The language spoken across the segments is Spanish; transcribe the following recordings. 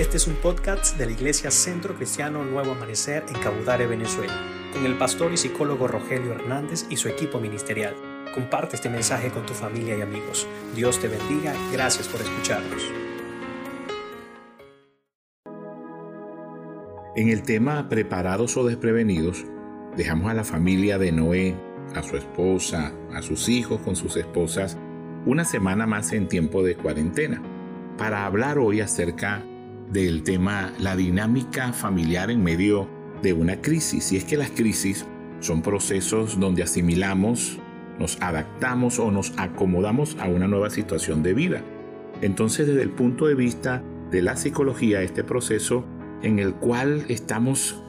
Este es un podcast de la Iglesia Centro Cristiano Nuevo Amanecer en Cabudare, Venezuela, con el pastor y psicólogo Rogelio Hernández y su equipo ministerial. Comparte este mensaje con tu familia y amigos. Dios te bendiga. Gracias por escucharnos. En el tema preparados o desprevenidos, dejamos a la familia de Noé, a su esposa, a sus hijos con sus esposas, una semana más en tiempo de cuarentena, para hablar hoy acerca del tema la dinámica familiar en medio de una crisis. Y es que las crisis son procesos donde asimilamos, nos adaptamos o nos acomodamos a una nueva situación de vida. Entonces, desde el punto de vista de la psicología, este proceso en el cual estamos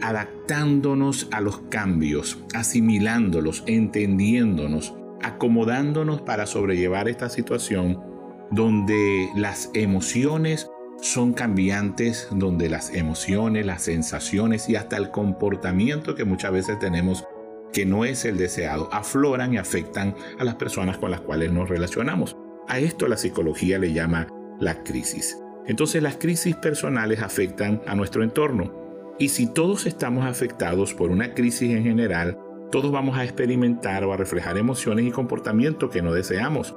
adaptándonos a los cambios, asimilándolos, entendiéndonos, acomodándonos para sobrellevar esta situación donde las emociones son cambiantes, donde las emociones, las sensaciones y hasta el comportamiento que muchas veces tenemos que no es el deseado, afloran y afectan a las personas con las cuales nos relacionamos. A esto la psicología le llama la crisis. Entonces las crisis personales afectan a nuestro entorno. Y si todos estamos afectados por una crisis en general, todos vamos a experimentar o a reflejar emociones y comportamientos que no deseamos.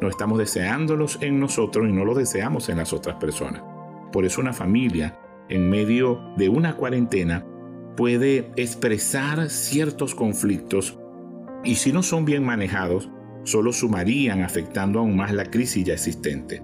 No estamos deseándolos en nosotros y no los deseamos en las otras personas. Por eso una familia, en medio de una cuarentena, puede expresar ciertos conflictos y si no son bien manejados, solo sumarían afectando aún más la crisis ya existente.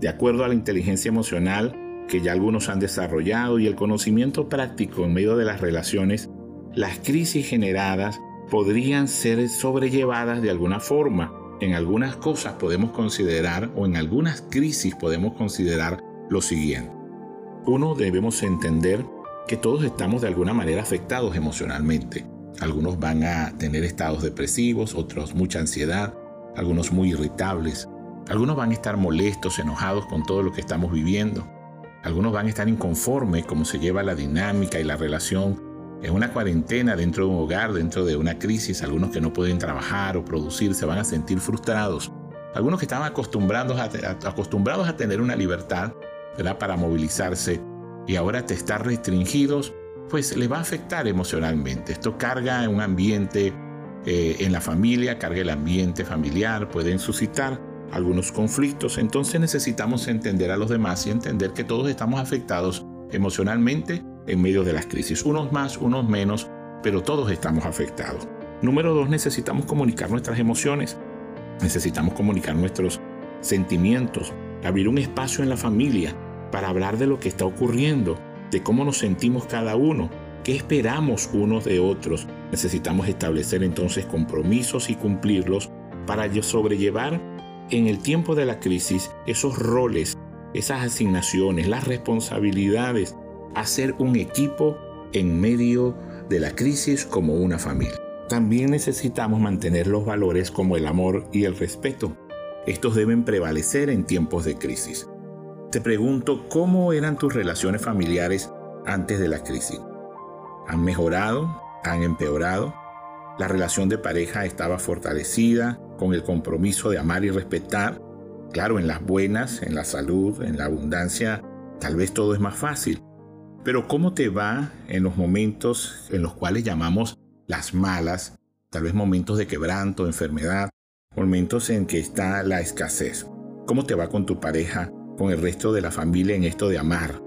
De acuerdo a la inteligencia emocional que ya algunos han desarrollado y el conocimiento práctico en medio de las relaciones, las crisis generadas podrían ser sobrellevadas de alguna forma en algunas cosas podemos considerar o en algunas crisis podemos considerar lo siguiente. Uno, debemos entender que todos estamos de alguna manera afectados emocionalmente. Algunos van a tener estados depresivos, otros mucha ansiedad, algunos muy irritables. Algunos van a estar molestos, enojados con todo lo que estamos viviendo. Algunos van a estar inconformes cómo se lleva la dinámica y la relación en una cuarentena dentro de un hogar, dentro de una crisis, algunos que no pueden trabajar o producir se van a sentir frustrados. Algunos que estaban acostumbrados a, acostumbrados a tener una libertad para movilizarse y ahora te estar restringidos, pues les va a afectar emocionalmente. Esto carga un ambiente eh, en la familia, carga el ambiente familiar, pueden suscitar algunos conflictos. Entonces necesitamos entender a los demás y entender que todos estamos afectados emocionalmente en medio de las crisis. Unos más, unos menos, pero todos estamos afectados. Número dos, necesitamos comunicar nuestras emociones. Necesitamos comunicar nuestros sentimientos, abrir un espacio en la familia para hablar de lo que está ocurriendo, de cómo nos sentimos cada uno, qué esperamos unos de otros. Necesitamos establecer entonces compromisos y cumplirlos para sobrellevar en el tiempo de la crisis esos roles, esas asignaciones, las responsabilidades hacer un equipo en medio de la crisis como una familia. También necesitamos mantener los valores como el amor y el respeto. Estos deben prevalecer en tiempos de crisis. Te pregunto, ¿cómo eran tus relaciones familiares antes de la crisis? ¿Han mejorado? ¿Han empeorado? ¿La relación de pareja estaba fortalecida con el compromiso de amar y respetar? Claro, en las buenas, en la salud, en la abundancia, tal vez todo es más fácil. Pero ¿cómo te va en los momentos en los cuales llamamos las malas, tal vez momentos de quebranto, enfermedad, momentos en que está la escasez? ¿Cómo te va con tu pareja, con el resto de la familia en esto de amar?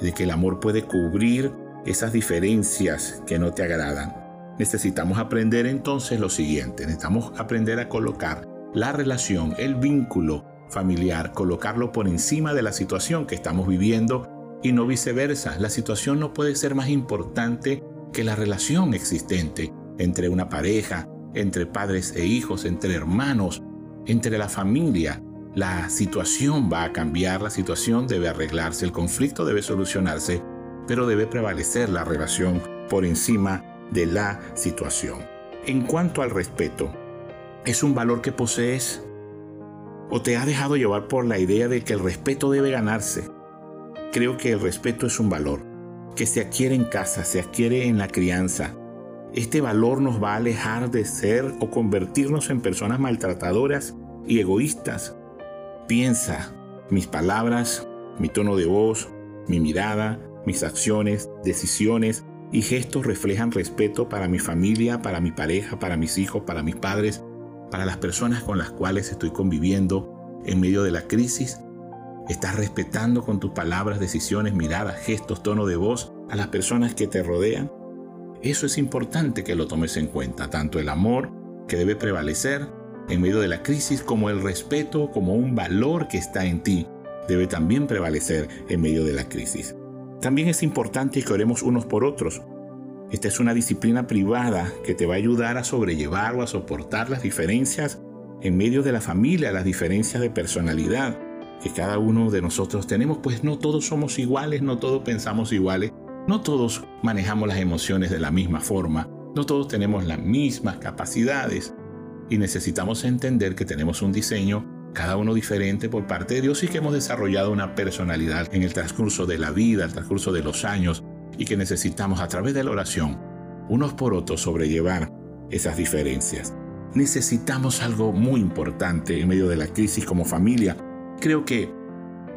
De que el amor puede cubrir esas diferencias que no te agradan. Necesitamos aprender entonces lo siguiente, necesitamos aprender a colocar la relación, el vínculo familiar, colocarlo por encima de la situación que estamos viviendo y no viceversa. La situación no puede ser más importante que la relación existente entre una pareja, entre padres e hijos, entre hermanos, entre la familia. La situación va a cambiar, la situación debe arreglarse, el conflicto debe solucionarse, pero debe prevalecer la relación por encima de la situación. En cuanto al respeto, ¿es un valor que posees? ¿O te ha dejado llevar por la idea de que el respeto debe ganarse? Creo que el respeto es un valor que se adquiere en casa, se adquiere en la crianza. Este valor nos va a alejar de ser o convertirnos en personas maltratadoras y egoístas. Piensa, mis palabras, mi tono de voz, Mi mirada, mis acciones, decisiones y gestos reflejan respeto para mi familia, para mi pareja, para mis hijos, para mis padres, para las personas con las cuales estoy conviviendo en medio de la crisis. Estás respetando con tus palabras, decisiones, miradas, gestos, tono de voz a las personas que te rodean. Eso es importante que lo tomes en cuenta, tanto el amor que debe prevalecer en medio de la crisis como el respeto como un valor que está en ti debe también prevalecer en medio de la crisis. También es importante que oremos unos por otros. Esta es una disciplina privada que te va a ayudar a sobrellevar o a soportar las diferencias en medio de la familia, las diferencias de personalidad que cada uno de nosotros tenemos, pues no todos somos iguales, no todos pensamos iguales, no todos manejamos las emociones de la misma forma, no todos tenemos las mismas capacidades y necesitamos entender que tenemos un diseño cada uno diferente por parte de Dios y que hemos desarrollado una personalidad en el transcurso de la vida, el transcurso de los años y que necesitamos a través de la oración unos por otros sobrellevar esas diferencias. Necesitamos algo muy importante en medio de la crisis como familia. Creo que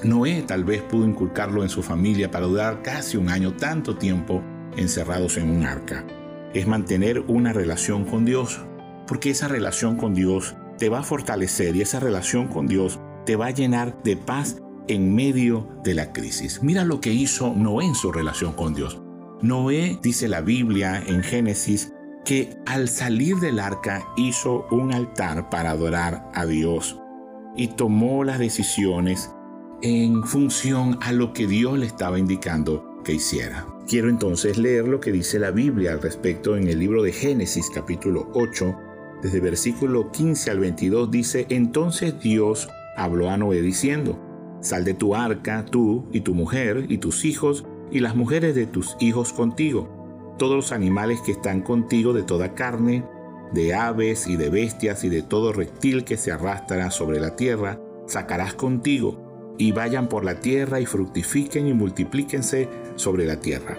Noé tal vez pudo inculcarlo en su familia para durar casi un año, tanto tiempo encerrados en un arca. Es mantener una relación con Dios, porque esa relación con Dios te va a fortalecer y esa relación con Dios te va a llenar de paz en medio de la crisis. Mira lo que hizo Noé en su relación con Dios. Noé, dice la Biblia en Génesis, que al salir del arca hizo un altar para adorar a Dios y tomó las decisiones en función a lo que Dios le estaba indicando que hiciera. Quiero entonces leer lo que dice la Biblia al respecto en el libro de Génesis capítulo 8, desde versículo 15 al 22 dice, entonces Dios habló a Noé diciendo, sal de tu arca, tú y tu mujer y tus hijos y las mujeres de tus hijos contigo, todos los animales que están contigo de toda carne, de aves y de bestias y de todo reptil que se arrastra sobre la tierra, sacarás contigo, y vayan por la tierra y fructifiquen y multiplíquense sobre la tierra.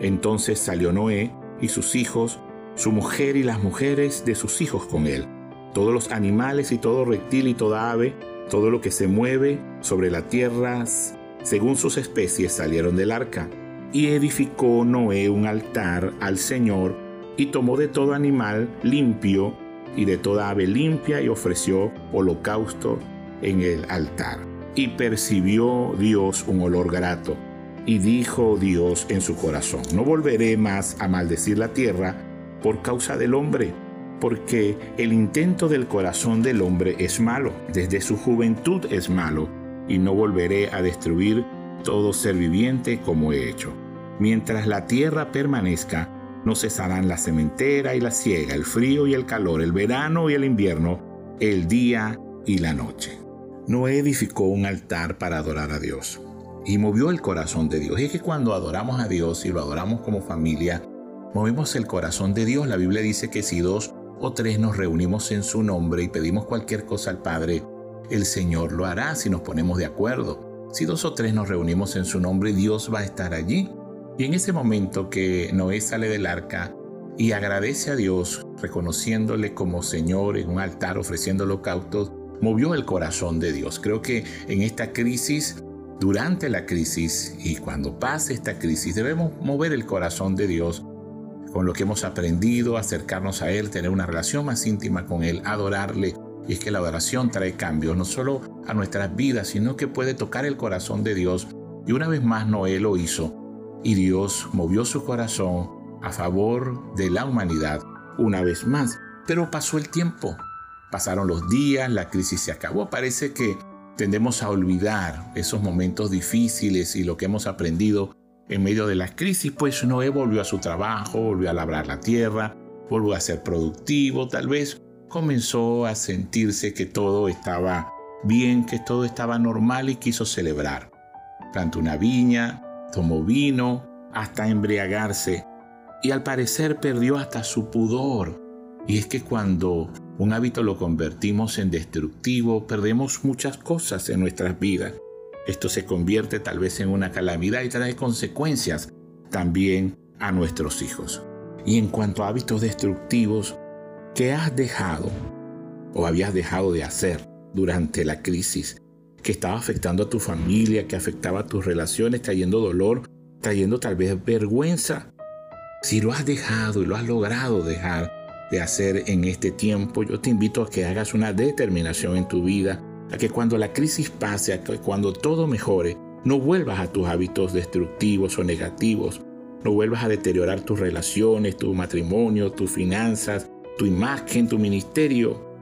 Entonces salió Noé y sus hijos su mujer y las mujeres de sus hijos con él, todos los animales y todo reptil y toda ave, todo lo que se mueve sobre la tierra, según sus especies salieron del arca. Y edificó Noé un altar al Señor, y tomó de todo animal limpio y de toda ave limpia y ofreció holocausto en el altar. Y percibió Dios un olor grato. Y dijo Dios en su corazón, no volveré más a maldecir la tierra, por causa del hombre, porque el intento del corazón del hombre es malo, desde su juventud es malo, y no volveré a destruir todo ser viviente como he hecho. Mientras la tierra permanezca, no cesarán la cementera y la siega, el frío y el calor, el verano y el invierno, el día y la noche. Noé edificó un altar para adorar a Dios y movió el corazón de Dios. Y es que cuando adoramos a Dios y lo adoramos como familia, movemos el corazón de Dios. La Biblia dice que si dos o tres nos reunimos en su nombre y pedimos cualquier cosa al Padre, el Señor lo hará si nos ponemos de acuerdo. Si dos o tres nos reunimos en su nombre, Dios va a estar allí. Y en ese momento que Noé sale del arca y agradece a Dios, reconociéndole como Señor en un altar, ofreciendo holocaustos, movió el corazón de Dios. Creo que en esta crisis, durante la crisis y cuando pase esta crisis, debemos mover el corazón de Dios con lo que hemos aprendido, acercarnos a Él, tener una relación más íntima con Él, adorarle. Y es que la adoración trae cambios, no solo a nuestras vidas, sino que puede tocar el corazón de Dios. Y una vez más Noé lo hizo. Y Dios movió su corazón a favor de la humanidad una vez más. Pero pasó el tiempo. Pasaron los días, la crisis se acabó. Parece que tendemos a olvidar esos momentos difíciles y lo que hemos aprendido en medio de la crisis, pues Noé volvió a su trabajo, volvió a labrar la tierra, volvió a ser productivo, tal vez comenzó a sentirse que todo estaba bien, que todo estaba normal y quiso celebrar. Plantó una viña, tomó vino, hasta embriagarse, y al parecer perdió hasta su pudor. Y es que cuando un hábito lo convertimos en destructivo, perdemos muchas cosas en nuestras vidas. Esto se convierte tal vez en una calamidad y trae consecuencias también a nuestros hijos. Y en cuanto a hábitos destructivos, ¿qué has dejado o habías dejado de hacer durante la crisis? Que estaba afectando a tu familia, que afectaba a tus relaciones, trayendo dolor, trayendo tal vez vergüenza. Si lo has dejado y lo has logrado dejar de hacer en este tiempo, yo te invito a que hagas una determinación en tu vida, a que cuando la crisis pase, a que cuando todo mejore, no vuelvas a tus hábitos destructivos o negativos, no vuelvas a deteriorar tus relaciones, tu matrimonio, tus finanzas, tu imagen, tu ministerio,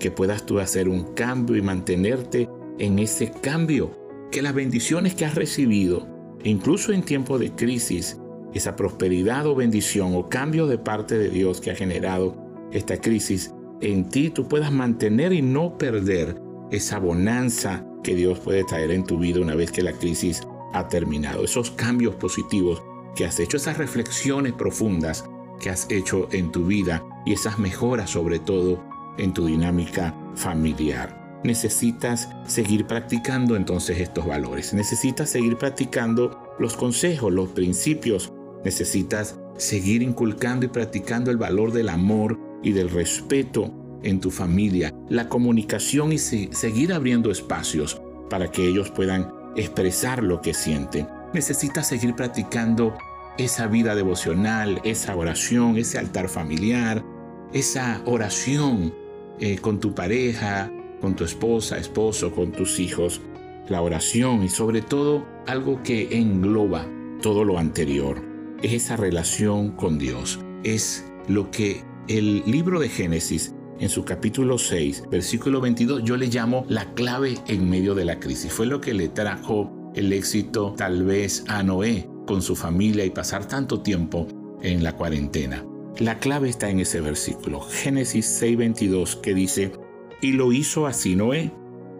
que puedas tú hacer un cambio y mantenerte en ese cambio, que las bendiciones que has recibido, incluso en tiempos de crisis, esa prosperidad o bendición o cambio de parte de Dios que ha generado esta crisis, en ti tú puedas mantener y no perder esa bonanza que Dios puede traer en tu vida una vez que la crisis ha terminado. Esos cambios positivos que has hecho, esas reflexiones profundas que has hecho en tu vida y esas mejoras sobre todo en tu dinámica familiar. Necesitas seguir practicando entonces estos valores. Necesitas seguir practicando los consejos, los principios. Necesitas seguir inculcando y practicando el valor del amor y del respeto en tu familia, la comunicación y seguir abriendo espacios para que ellos puedan expresar lo que sienten. Necesitas seguir practicando esa vida devocional, esa oración, ese altar familiar, esa oración eh, con tu pareja, con tu esposa, esposo, con tus hijos, la oración y sobre todo algo que engloba todo lo anterior, es esa relación con Dios. Es lo que el libro de Génesis en su capítulo 6, versículo 22, yo le llamo la clave en medio de la crisis. Fue lo que le trajo el éxito tal vez a Noé con su familia y pasar tanto tiempo en la cuarentena. La clave está en ese versículo, Génesis 6:22, que dice, y lo hizo así Noé,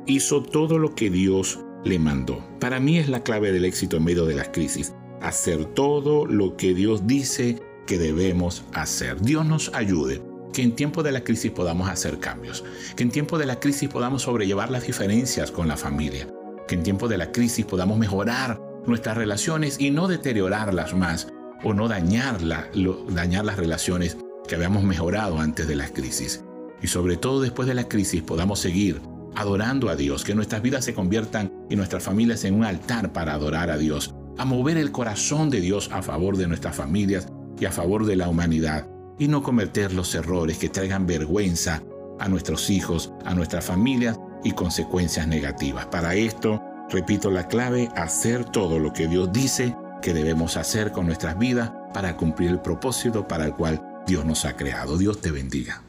hizo todo lo que Dios le mandó. Para mí es la clave del éxito en medio de las crisis, hacer todo lo que Dios dice que debemos hacer. Dios nos ayude que en tiempo de la crisis podamos hacer cambios, que en tiempo de la crisis podamos sobrellevar las diferencias con la familia, que en tiempo de la crisis podamos mejorar nuestras relaciones y no deteriorarlas más, o no dañar, las relaciones que habíamos mejorado antes de la crisis. Y sobre todo después de la crisis podamos seguir adorando a Dios, que nuestras vidas se conviertan y nuestras familias en un altar para adorar a Dios, a mover el corazón de Dios a favor de nuestras familias y a favor de la humanidad, y no cometer los errores que traigan vergüenza a nuestros hijos, a nuestras familias y consecuencias negativas. Para esto, repito la clave, hacer todo lo que Dios dice que debemos hacer con nuestras vidas para cumplir el propósito para el cual Dios nos ha creado. Dios te bendiga.